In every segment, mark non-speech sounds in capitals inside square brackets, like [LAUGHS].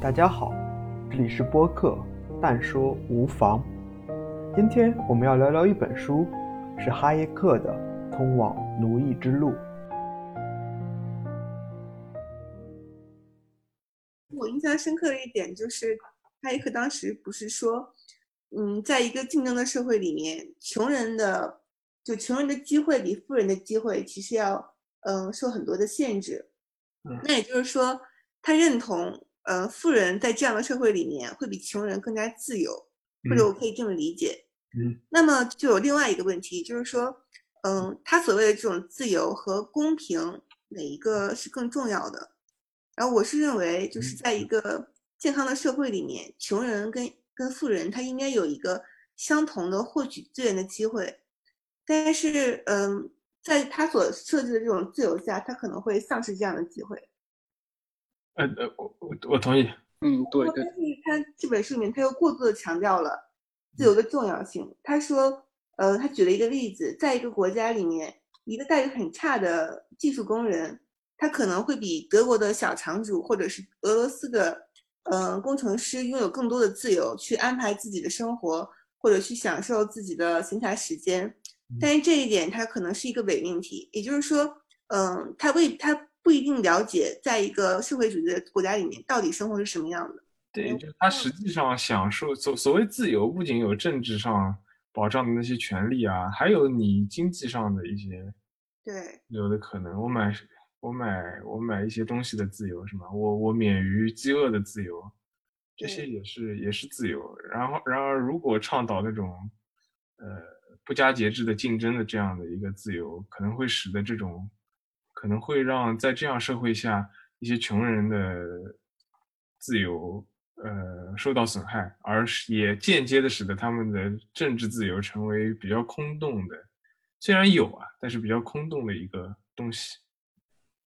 大家好，这里是播客《但说无妨》。今天我们要聊聊一本书，是哈耶克的《通往奴役之路》。我印象深刻的一点就是，哈耶克当时不是说，嗯，在一个竞争的社会里面，穷人的就穷人的机会比富人的机会其实要嗯受很多的限制。那也就是说，他认同。呃，富人在这样的社会里面会比穷人更加自由，或者我可以这么理解。嗯，那么就有另外一个问题，就是说，嗯，他所谓的这种自由和公平，哪一个是更重要的？然后我是认为，就是在一个健康的社会里面，穷人跟跟富人他应该有一个相同的获取资源的机会，但是，嗯，在他所设置的这种自由下，他可能会丧失这样的机会。呃呃，我我我同意。嗯，对对。但是他这本书里面他又过度的强调了自由的重要性。他说，呃，他举了一个例子，在一个国家里面，一个待遇很差的技术工人，他可能会比德国的小厂主或者是俄罗斯的，嗯，工程师拥有更多的自由去安排自己的生活，或者去享受自己的闲暇时间。但是这一点他可能是一个伪命题，也就是说，嗯，他为他。不一定了解，在一个社会主义的国家里面，到底生活是什么样的。对，就他实际上享受所所谓自由，不仅有政治上保障的那些权利啊，还有你经济上的一些对有的可能。我买我买我买一些东西的自由是吗？我我免于饥饿的自由，这些也是也是自由。然后然而，如果倡导那种呃不加节制的竞争的这样的一个自由，可能会使得这种。可能会让在这样社会下一些穷人的自由呃受到损害，而也间接的使得他们的政治自由成为比较空洞的，虽然有啊，但是比较空洞的一个东西。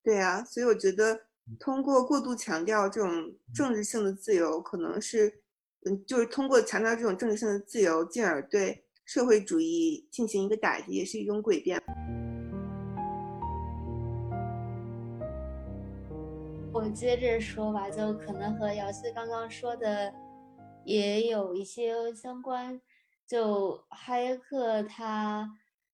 对啊，所以我觉得通过过度强调这种政治性的自由，可能是嗯，就是通过强调这种政治性的自由，进而对社会主义进行一个打击，也是一种诡辩。我接着说吧，就可能和姚旭刚刚说的也有一些相关。就哈耶克他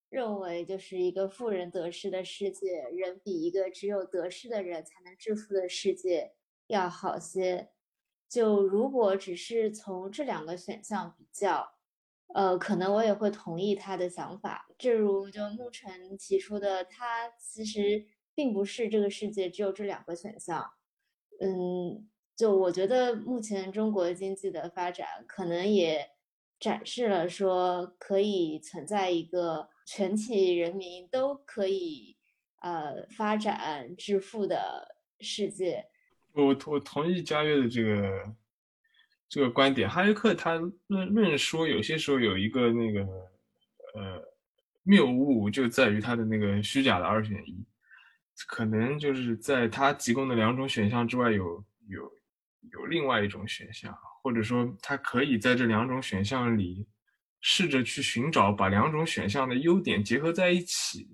认为，就是一个富人得失的世界，人比一个只有得失的人才能致富的世界要好些。就如果只是从这两个选项比较，呃，可能我也会同意他的想法。正如就沐晨提出的，他其实并不是这个世界只有这两个选项。嗯，就我觉得目前中国经济的发展，可能也展示了说可以存在一个全体人民都可以呃发展致富的世界。我我同意嘉悦的这个这个观点。哈耶克他论论说，有些时候有一个那个呃谬误，就在于他的那个虚假的二选一。可能就是在他提供的两种选项之外，有有有另外一种选项，或者说他可以在这两种选项里试着去寻找把两种选项的优点结合在一起，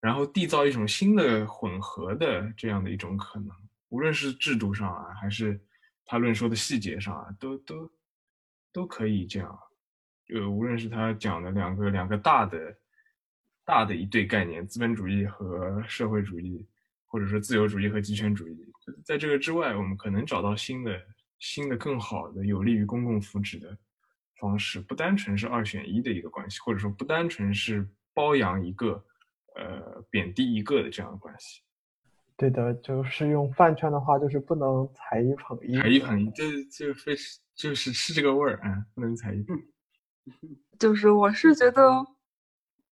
然后缔造一种新的混合的这样的一种可能。无论是制度上啊，还是他论说的细节上啊，都都都可以这样。呃，无论是他讲的两个两个大的。大的一对概念，资本主义和社会主义，或者说自由主义和极权主义，在这个之外，我们可能找到新的、新的、更好的、有利于公共福祉的方式，不单纯是二选一的一个关系，或者说不单纯是包养一个、呃贬低一个的这样的关系。对的，就是用饭圈的话，就是不能踩一捧一。踩一捧一，这就非是就是是这个味儿啊，不能踩一捧。[LAUGHS] 就是我是觉得。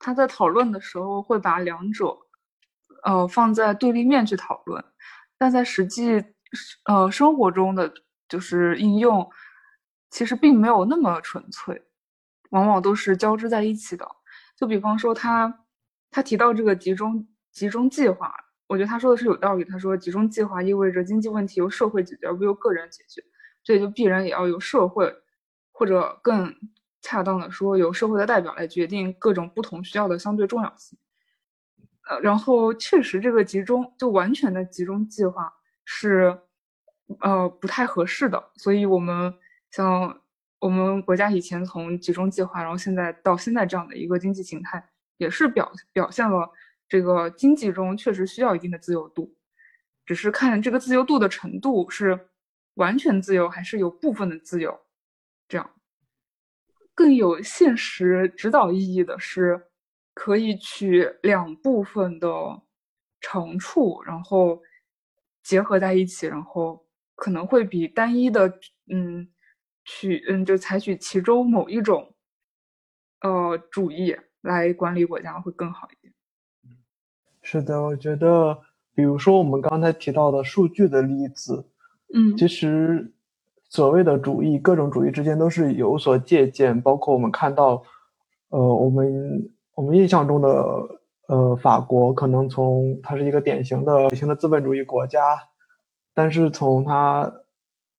他在讨论的时候会把两者，呃，放在对立面去讨论，但在实际，呃，生活中的就是应用，其实并没有那么纯粹，往往都是交织在一起的。就比方说他，他提到这个集中集中计划，我觉得他说的是有道理。他说集中计划意味着经济问题由社会解决，而不由个人解决，这就必然也要由社会，或者更。恰当的说，由社会的代表来决定各种不同需要的相对重要性。呃，然后确实，这个集中就完全的集中计划是呃不太合适的。所以我们像我们国家以前从集中计划，然后现在到现在这样的一个经济形态，也是表表现了这个经济中确实需要一定的自由度，只是看这个自由度的程度是完全自由还是有部分的自由，这样。更有现实指导意义的是，可以取两部分的长处，然后结合在一起，然后可能会比单一的，嗯，取嗯就采取其中某一种，呃主义来管理国家会更好一点。是的，我觉得，比如说我们刚才提到的数据的例子，嗯，其实。所谓的主义，各种主义之间都是有所借鉴，包括我们看到，呃，我们我们印象中的呃法国，可能从它是一个典型的典型的资本主义国家，但是从它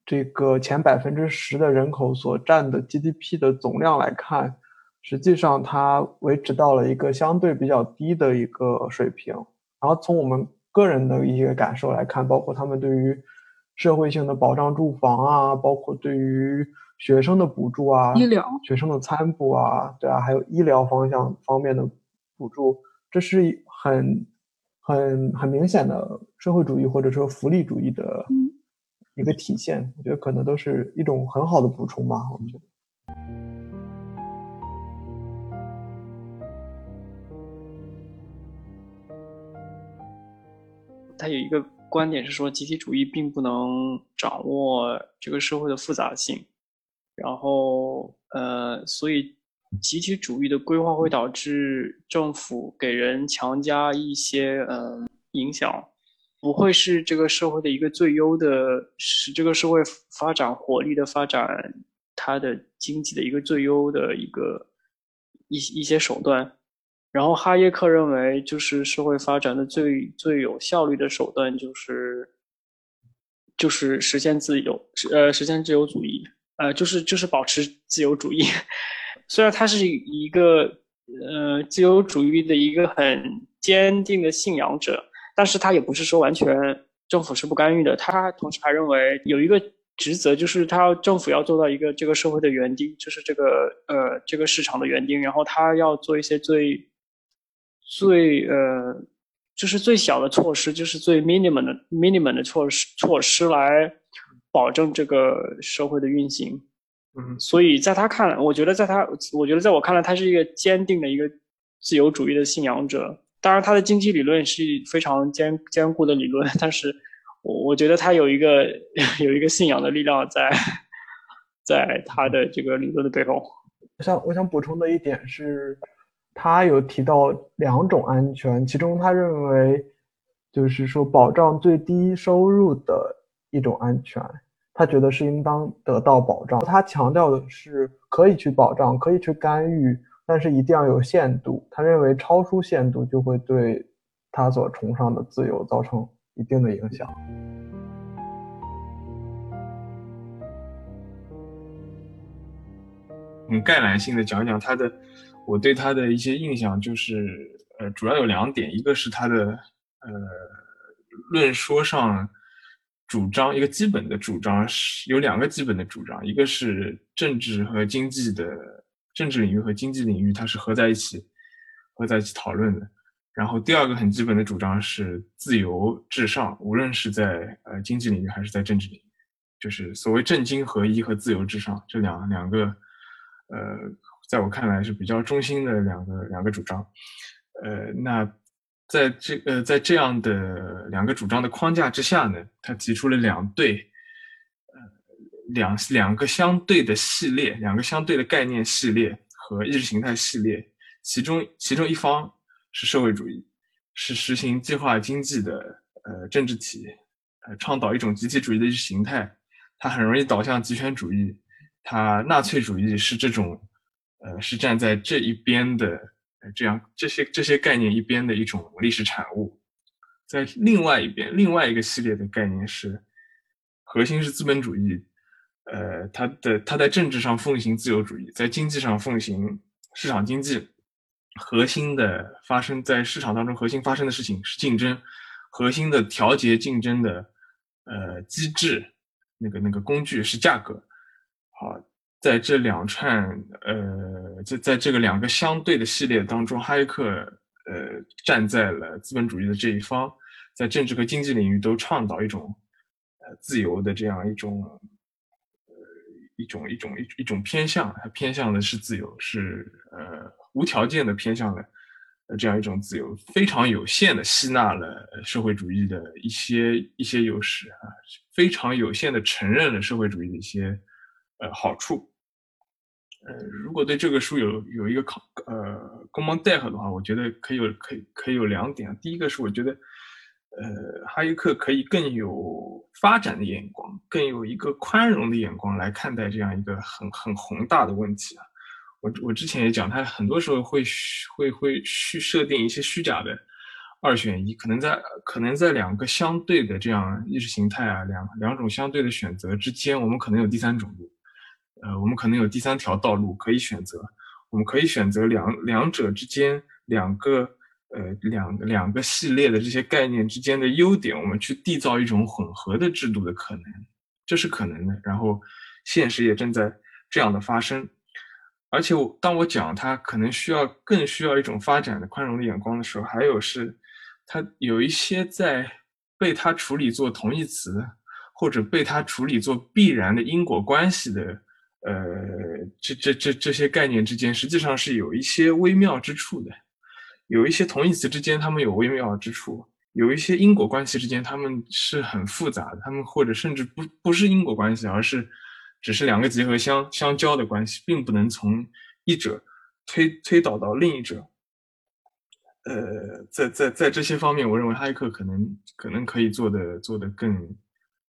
这个前百分之十的人口所占的 GDP 的总量来看，实际上它维持到了一个相对比较低的一个水平。然后从我们个人的一些感受来看，包括他们对于。社会性的保障住房啊，包括对于学生的补助啊，医疗学生的餐补啊，对啊，还有医疗方向方面的补助，这是很很很明显的社会主义或者说福利主义的一个体现。我觉得可能都是一种很好的补充吧。我们觉得，它有一个。观点是说，集体主义并不能掌握这个社会的复杂性，然后呃，所以集体主义的规划会导致政府给人强加一些嗯影响，不会是这个社会的一个最优的，使这个社会发展活力的发展它的经济的一个最优的一个一一些手段。然后哈耶克认为，就是社会发展的最最有效率的手段，就是就是实现自由，呃，实现自由主义，呃，就是就是保持自由主义。[LAUGHS] 虽然他是一个呃自由主义的一个很坚定的信仰者，但是他也不是说完全政府是不干预的。他同时还认为有一个职责，就是他要政府要做到一个这个社会的园丁，就是这个呃这个市场的园丁，然后他要做一些最。最呃，就是最小的措施，就是最 minimum 的 minimum 的措施措施来保证这个社会的运行。嗯，所以在他看来，我觉得在他，我觉得在我看来，他是一个坚定的一个自由主义的信仰者。当然，他的经济理论是非常坚坚固的理论，但是我我觉得他有一个 [LAUGHS] 有一个信仰的力量在，在他的这个理论的背后。我想我想补充的一点是。他有提到两种安全，其中他认为，就是说保障最低收入的一种安全，他觉得是应当得到保障。他强调的是可以去保障，可以去干预，但是一定要有限度。他认为超出限度就会对他所崇尚的自由造成一定的影响。嗯，概览性的讲讲他的。我对他的一些印象就是，呃，主要有两点，一个是他的，呃，论说上主张一个基本的主张是有两个基本的主张，一个是政治和经济的政治领域和经济领域它是合在一起，合在一起讨论的。然后第二个很基本的主张是自由至上，无论是在呃经济领域还是在政治领域，就是所谓政经合一和自由至上这两两个，呃。在我看来是比较中心的两个两个主张，呃，那在这呃在这样的两个主张的框架之下呢，他提出了两对，呃两两个相对的系列，两个相对的概念系列和意识形态系列，其中其中一方是社会主义，是实行计划经济的呃政治体，呃倡导一种集体主义的意识形态，它很容易导向极权主义，它纳粹主义是这种。呃，是站在这一边的，呃，这样这些这些概念一边的一种历史产物，在另外一边，另外一个系列的概念是，核心是资本主义，呃，它的它在政治上奉行自由主义，在经济上奉行市场经济，核心的发生在市场当中核心发生的事情是竞争，核心的调节竞争的呃机制那个那个工具是价格。好，在这两串呃，在在这个两个相对的系列当中，哈耶克呃站在了资本主义的这一方，在政治和经济领域都倡导一种呃自由的这样一种呃一种一种一一种偏向，他偏向的是自由，是呃无条件的偏向了。这样一种自由，非常有限的吸纳了社会主义的一些一些优势啊，非常有限的承认了社会主义的一些呃好处。呃，如果对这个书有有一个考呃公蒙代合的话，我觉得可以有可以可以有两点。第一个是我觉得，呃，哈耶克可以更有发展的眼光，更有一个宽容的眼光来看待这样一个很很宏大的问题啊。我我之前也讲，他很多时候会会会虚设定一些虚假的二选一，可能在可能在两个相对的这样意识形态啊，两两种相对的选择之间，我们可能有第三种路，呃，我们可能有第三条道路可以选择，我们可以选择两两者之间两个呃两两个系列的这些概念之间的优点，我们去缔造一种混合的制度的可能，这是可能的。然后现实也正在这样的发生。而且我当我讲他可能需要更需要一种发展的宽容的眼光的时候，还有是，他有一些在被他处理作同义词，或者被他处理作必然的因果关系的，呃，这这这这些概念之间，实际上是有一些微妙之处的。有一些同义词之间，他们有微妙之处；有一些因果关系之间，他们是很复杂的。他们或者甚至不不是因果关系，而是。只是两个结合相相交的关系，并不能从一者推推导到另一者。呃，在在在这些方面，我认为哈耶克可能可能可以做的做的更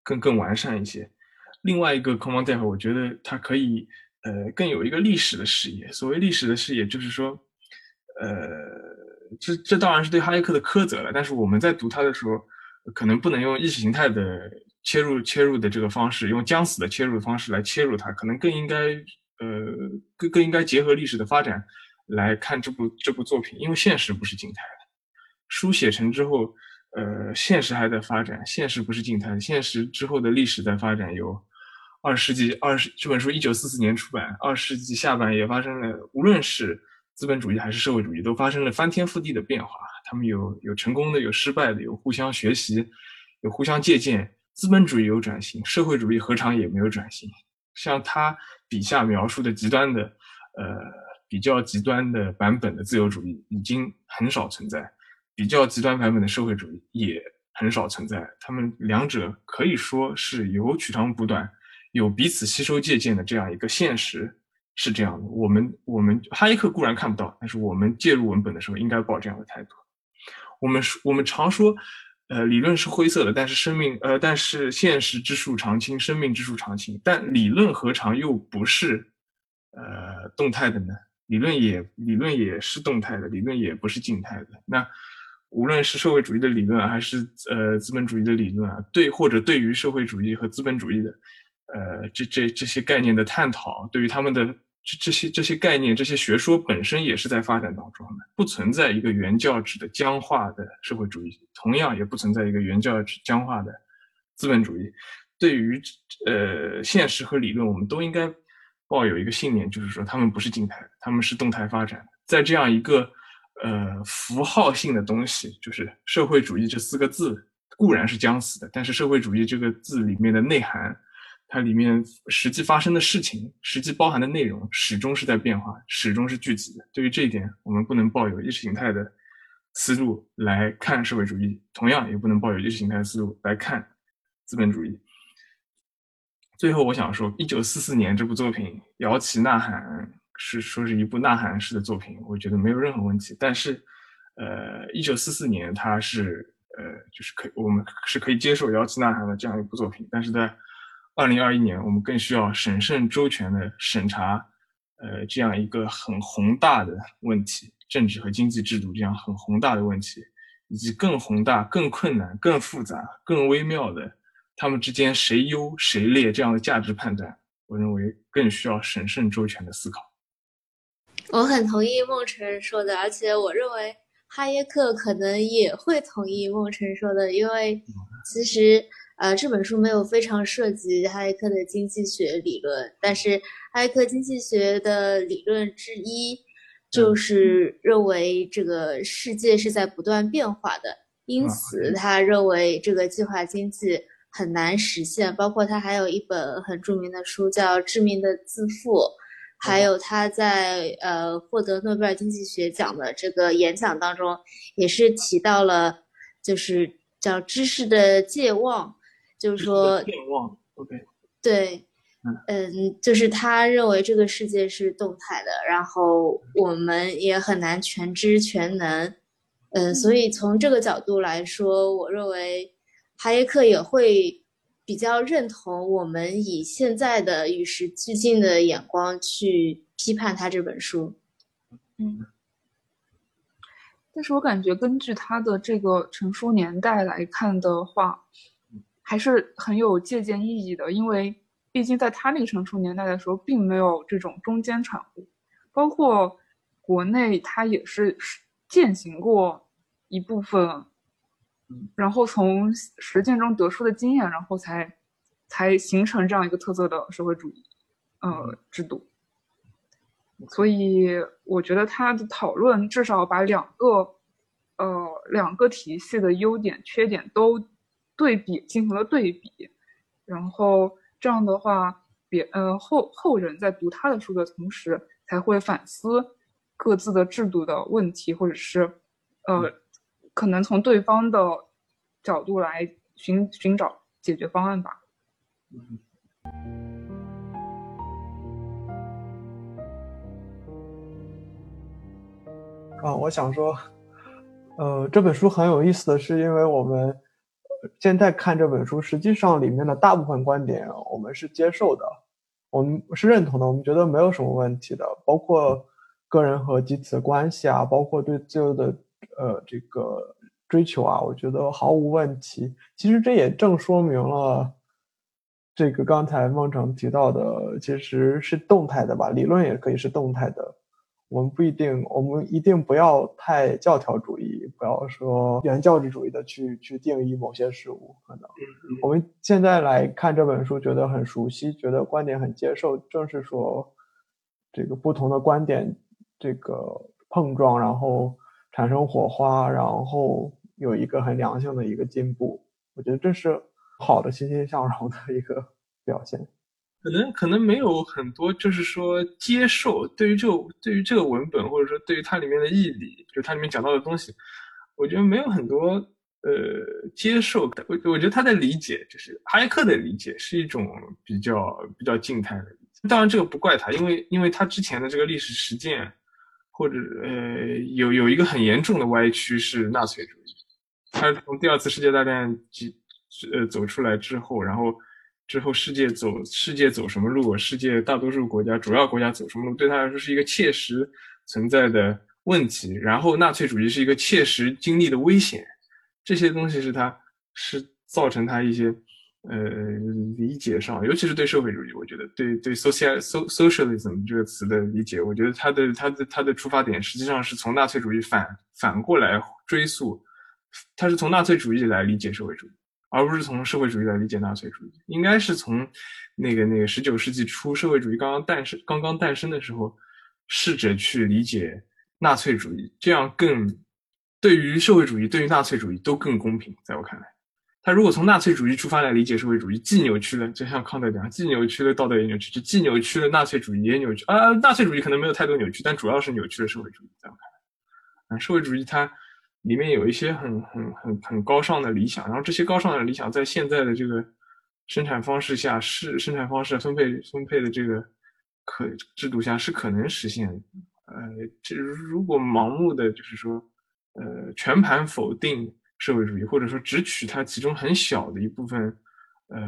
更更完善一些。另外一个 Common Dev，，我觉得它可以呃更有一个历史的视野。所谓历史的视野，就是说，呃，这这当然是对哈耶克的苛责了。但是我们在读他的时候，可能不能用意识形态的。切入切入的这个方式，用将死的切入的方式来切入它，可能更应该，呃，更更应该结合历史的发展来看这部这部作品，因为现实不是静态的，书写成之后，呃，现实还在发展，现实不是静态的，现实之后的历史在发展。有二十世纪二十这本书一九四四年出版，二十世纪下半叶发生了，无论是资本主义还是社会主义，都发生了翻天覆地的变化。他们有有成功的，有失败的，有互相学习，有互相借鉴。资本主义有转型，社会主义何尝也没有转型？像他笔下描述的极端的，呃，比较极端的版本的自由主义已经很少存在，比较极端版本的社会主义也很少存在。他们两者可以说是有取长补短，有彼此吸收借鉴的这样一个现实是这样的。我们我们哈耶克固然看不到，但是我们介入文本的时候应该抱这样的态度。我们说，我们常说。呃，理论是灰色的，但是生命，呃，但是现实之树常青，生命之树常青。但理论何尝又不是，呃，动态的呢？理论也，理论也是动态的，理论也不是静态的。那无论是社会主义的理论，还是呃资本主义的理论啊，对或者对于社会主义和资本主义的，呃，这这这些概念的探讨，对于他们的。这这些这些概念，这些学说本身也是在发展当中的，不存在一个原教旨的僵化的社会主义，同样也不存在一个原教旨僵化的资本主义。对于呃现实和理论，我们都应该抱有一个信念，就是说他们不是静态的，他们是动态发展的。在这样一个呃符号性的东西，就是社会主义这四个字固然是将死的，但是社会主义这个字里面的内涵。它里面实际发生的事情，实际包含的内容，始终是在变化，始终是具体的。对于这一点，我们不能抱有意识形态的思路来看社会主义，同样也不能抱有意识形态的思路来看资本主义。最后，我想说，一九四四年这部作品《摇旗呐喊》是说是一部呐喊式的作品，我觉得没有任何问题。但是，呃，一九四四年它是呃，就是可我们是可以接受《摇旗呐喊》的这样一部作品，但是在二零二一年，我们更需要审慎周全的审查，呃，这样一个很宏大的问题，政治和经济制度这样很宏大的问题，以及更宏大、更困难、更复杂、更微妙的，他们之间谁优谁劣这样的价值判断，我认为更需要审慎周全的思考。我很同意孟辰说的，而且我认为哈耶克可能也会同意孟辰说的，因为其实。呃，这本书没有非常涉及哈耶克的经济学理论，但是哈耶克经济学的理论之一就是认为这个世界是在不断变化的，因此他认为这个计划经济很难实现。包括他还有一本很著名的书叫《致命的自负》。还有他在呃获得诺贝尔经济学奖的这个演讲当中，也是提到了，就是叫知识的健忘，就是说健忘，OK，对，嗯，就是他认为这个世界是动态的，然后我们也很难全知全能，嗯，所以从这个角度来说，我认为哈耶克也会。比较认同我们以现在的与时俱进的眼光去批判他这本书，嗯，但是我感觉根据他的这个成书年代来看的话，还是很有借鉴意义的，因为毕竟在他那个成熟年代的时候，并没有这种中间产物，包括国内他也是践行过一部分。然后从实践中得出的经验，然后才才形成这样一个特色的社会主义呃制度。所以我觉得他的讨论至少把两个呃两个体系的优点缺点都对比进行了对比，然后这样的话，别呃后后人在读他的书的同时，才会反思各自的制度的问题，或者是呃。可能从对方的角度来寻寻找解决方案吧。啊，我想说，呃，这本书很有意思的是，因为我们现在看这本书，实际上里面的大部分观点我们是接受的，我们是认同的，我们觉得没有什么问题的，包括个人和集体的关系啊，包括对自由的。呃，这个追求啊，我觉得毫无问题。其实这也正说明了，这个刚才孟成提到的，其实是动态的吧？理论也可以是动态的。我们不一定，我们一定不要太教条主义，不要说原教旨主义的去去定义某些事物。可能我们现在来看这本书，觉得很熟悉，觉得观点很接受，正是说这个不同的观点这个碰撞，然后。产生火花，然后有一个很良性的一个进步，我觉得这是好的欣欣向荣的一个表现。可能可能没有很多，就是说接受对于这个对于这个文本，或者说对于它里面的义理，就它里面讲到的东西，我觉得没有很多呃接受。我我觉得他的理解，就是哈耶克的理解，是一种比较比较静态的。当然这个不怪他，因为因为他之前的这个历史实践。或者呃，有有一个很严重的歪曲是纳粹主义，他从第二次世界大战几呃走出来之后，然后之后世界走世界走什么路，世界大多数国家主要国家走什么路，对他来说是一个切实存在的问题。然后纳粹主义是一个切实经历的危险，这些东西是他是造成他一些。呃，理解上，尤其是对社会主义，我觉得对对 social so socialism 这个词的理解，我觉得他的他的他的出发点实际上是从纳粹主义反反过来追溯，他是从纳粹主义来理解社会主义，而不是从社会主义来理解纳粹主义。应该是从那个那个十九世纪初社会主义刚刚诞生刚刚诞生的时候，试着去理解纳粹主义，这样更对于社会主义对于纳粹主义都更公平，在我看来。他如果从纳粹主义出发来理解社会主义，既扭曲了，就像康德讲，既扭曲了道德也扭曲，就既扭曲了纳粹主义也扭曲啊。纳粹主义可能没有太多扭曲，但主要是扭曲了社会主义。在我看来，啊，社会主义它里面有一些很很很很高尚的理想，然后这些高尚的理想在现在的这个生产方式下是生产方式分配分配的这个可制度下是可能实现。呃，这如果盲目的就是说，呃，全盘否定。社会主义，或者说只取它其中很小的一部分，呃，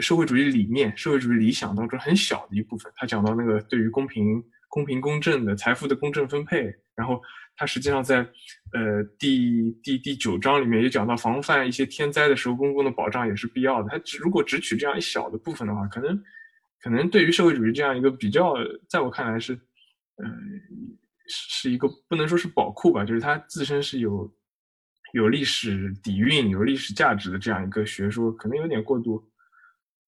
社会主义理念、社会主义理想当中很小的一部分。他讲到那个对于公平、公平公正的财富的公正分配，然后他实际上在呃第第第九章里面也讲到防范一些天灾的时候，公共的保障也是必要的。他只如果只取这样一小的部分的话，可能可能对于社会主义这样一个比较，在我看来是，呃，是一个不能说是宝库吧，就是它自身是有。有历史底蕴、有历史价值的这样一个学说，可能有点过度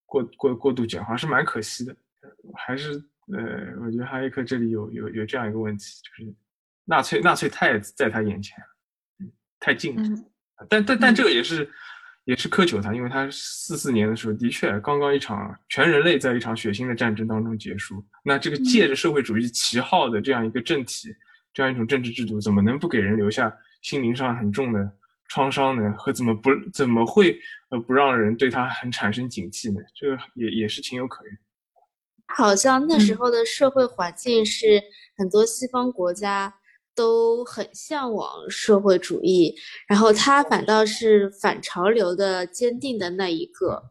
过过过度简化，是蛮可惜的。还是呃，我觉得哈耶克这里有有有这样一个问题，就是纳粹纳粹太在他眼前，嗯，太近了。嗯但但但这个也是也是苛求他，因为他四四年的时候的确刚刚一场全人类在一场血腥的战争当中结束。那这个借着社会主义旗号的这样一个政体，这样一种政治制度，怎么能不给人留下心灵上很重的创伤呢？和怎么不怎么会呃不让人对他很产生警惕呢？这个也也是情有可原。好像那时嗯。候的社会环境是很多西方国家都很向往社会主义，然后他反倒是反潮流的坚定的那一个。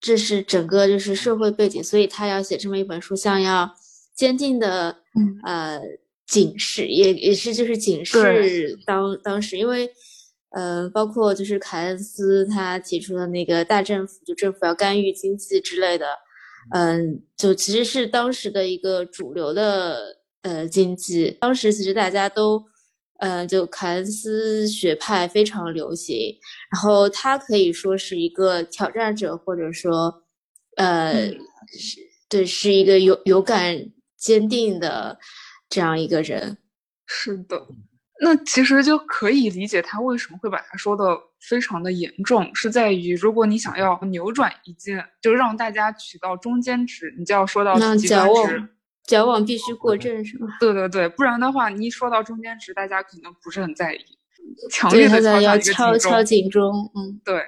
这是整个就是社会背景，所以他要写这么一本书，像要坚定的嗯。呃警示，也也是就是警示当当时，因为呃包括就是凯恩斯他提出的那个大政府，就政府要干预经济之类的，嗯，就其实是当时的一个主流的呃经济，当时其实大家都。呃，就凯恩斯学派非常流行，然后他可以说是一个挑战者，或者说，呃，嗯是对，是一个有有感、坚定的这样一个人。是的，那其实就可以理解他为什么会把它说的非常的严重，是在于如果你想要扭转一件，就让大家取到中间值，你就要说到那极端矫值。枉，矫枉必须过正，是吗？对对对，不然的话，你一说到中间值，大家可能不是很在意，强，烈的敲敲。警钟，嗯。对，